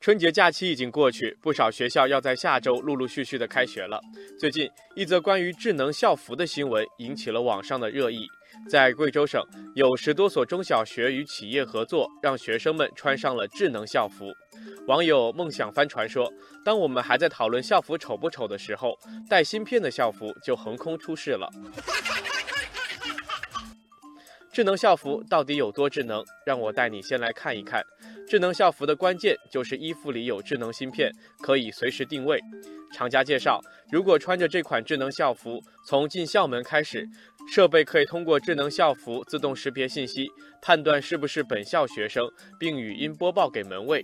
春节假期已经过去，不少学校要在下周陆陆续续的开学了。最近，一则关于智能校服的新闻引起了网上的热议。在贵州省，有十多所中小学与企业合作，让学生们穿上了智能校服。网友梦想帆船说：“当我们还在讨论校服丑不丑的时候，带芯片的校服就横空出世了。”智能校服到底有多智能？让我带你先来看一看。智能校服的关键就是衣服里有智能芯片，可以随时定位。厂家介绍，如果穿着这款智能校服，从进校门开始，设备可以通过智能校服自动识别信息，判断是不是本校学生，并语音播报给门卫。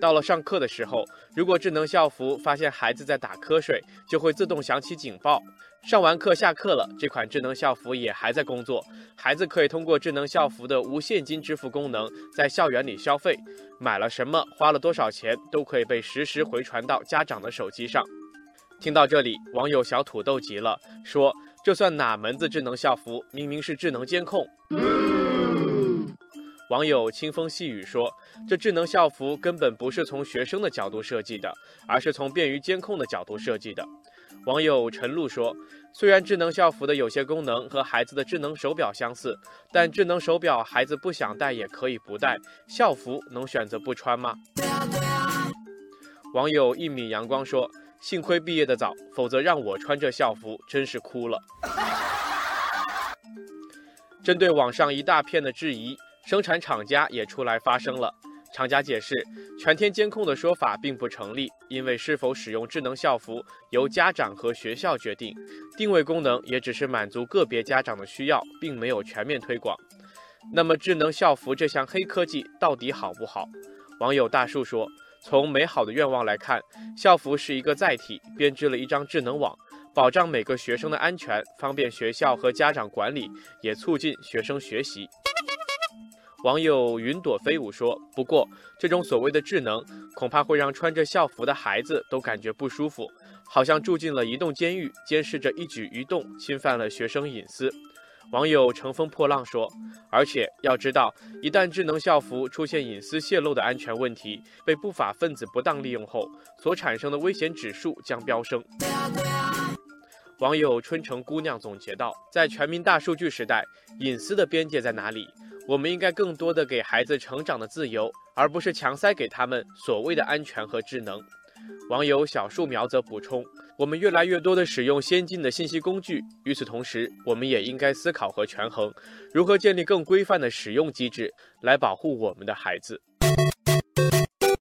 到了上课的时候，如果智能校服发现孩子在打瞌睡，就会自动响起警报。上完课下课了，这款智能校服也还在工作，孩子可以通过智能校服的无现金支付功能，在校园里消费，买了什么，花了多少钱，都可以被实时回传到家长的手机上。听到这里，网友小土豆急了，说：“这算哪门子智能校服？明明是智能监控。”网友清风细雨说：“这智能校服根本不是从学生的角度设计的，而是从便于监控的角度设计的。”网友陈露说：“虽然智能校服的有些功能和孩子的智能手表相似，但智能手表孩子不想戴也可以不戴，校服能选择不穿吗？”网友一米阳光说：“幸亏毕业的早，否则让我穿这校服真是哭了。”针对网上一大片的质疑，生产厂家也出来发声了。厂家解释，全天监控的说法并不成立，因为是否使用智能校服由家长和学校决定，定位功能也只是满足个别家长的需要，并没有全面推广。那么，智能校服这项黑科技到底好不好？网友大树说，从美好的愿望来看，校服是一个载体，编织了一张智能网，保障每个学生的安全，方便学校和家长管理，也促进学生学习。网友云朵飞舞说：“不过，这种所谓的智能，恐怕会让穿着校服的孩子都感觉不舒服，好像住进了移动监狱，监视着一举一动，侵犯了学生隐私。”网友乘风破浪说：“而且要知道，一旦智能校服出现隐私泄露的安全问题，被不法分子不当利用后，所产生的危险指数将飙升。”网友春城姑娘总结道：“在全民大数据时代，隐私的边界在哪里？”我们应该更多的给孩子成长的自由，而不是强塞给他们所谓的安全和智能。网友小树苗则补充：我们越来越多的使用先进的信息工具，与此同时，我们也应该思考和权衡，如何建立更规范的使用机制，来保护我们的孩子。